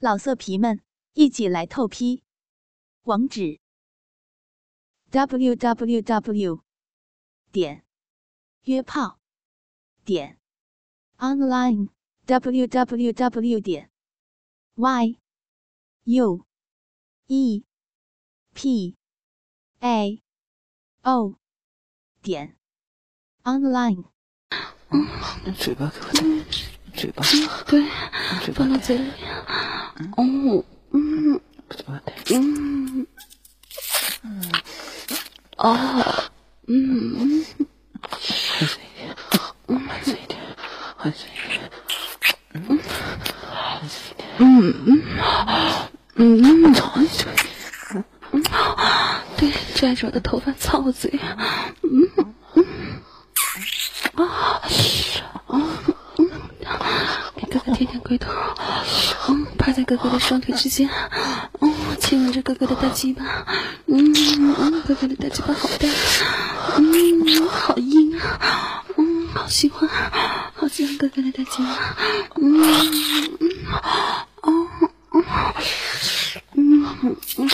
老色皮们，一起来透批！网址：w w w 点约炮点 online w w w 点 y u e p a o 点 online。嘴巴给我的，嘴巴，对，嘴巴放到嘴里。哦，嗯，嗯，嗯，哦，嗯，慢一点，慢一点，慢一点，嗯，慢一点，嗯嗯，嗯，对，拽着我的头发操我嘴，嗯，啊，啊，嗯。舔舔龟头。嗯，趴在哥哥的双腿之间。嗯，亲吻着哥哥的大鸡巴。嗯嗯，哥哥的大鸡巴好大。嗯，好硬啊。嗯，好喜欢，好喜欢哥哥的大鸡巴。嗯嗯，哦哦，嗯嗯，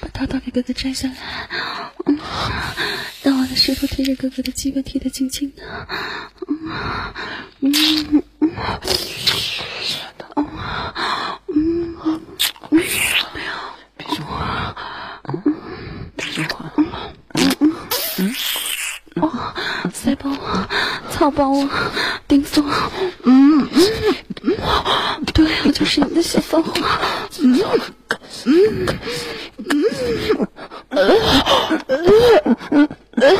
把套套给哥哥摘下来。嗯，让我的舌头贴着哥哥的鸡巴贴得紧紧的。嗯嗯嗯。别说话，别说话，塞爆我，操爆我，顶送，嗯嗯嗯，对我就是你的小骚货，嗯嗯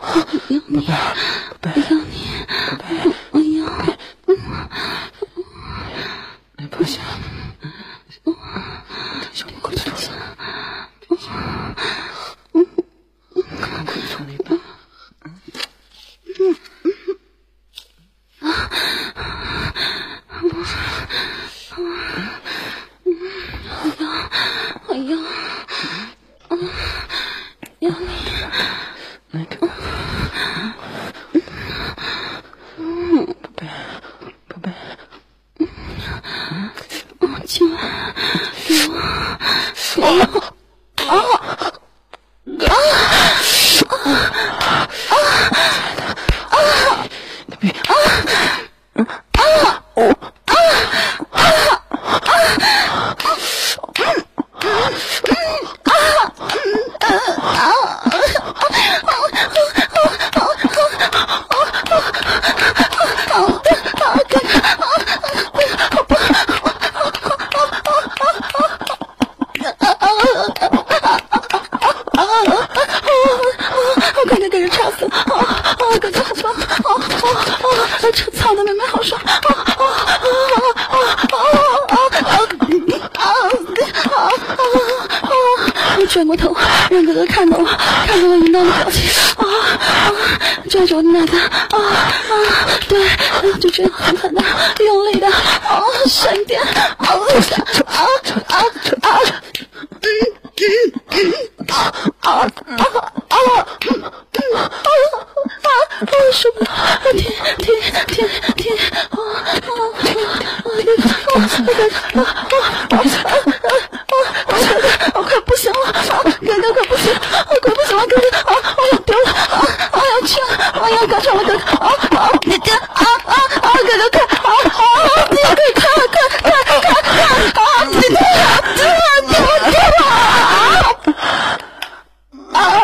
我不要你我不要你我我要不行不行来给我，宝贝，宝贝，哦，亲吻，给我，给我，啊转过头，让哥哥看到我，看到我淫荡的表情，啊啊，拽着我的奶子，啊啊，对，就这样狠狠的、用力的，啊，闪电，啊啊啊啊！我受不了，天天天天，啊啊啊！那个，那个，啊啊啊啊！我快不行了，啊，哥哥快不行，啊，快不行了，哥哥，啊，我要丢了，啊，我要去了，我要高潮了，哥哥，啊啊，你哥，啊啊啊，哥哥快，啊啊，你快快快快快快，啊，你丢了，丢了，丢了，丢了，啊啊！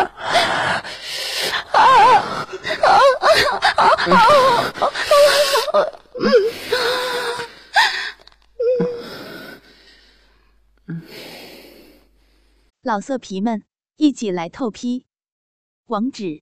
老色皮们，一起来透批。网址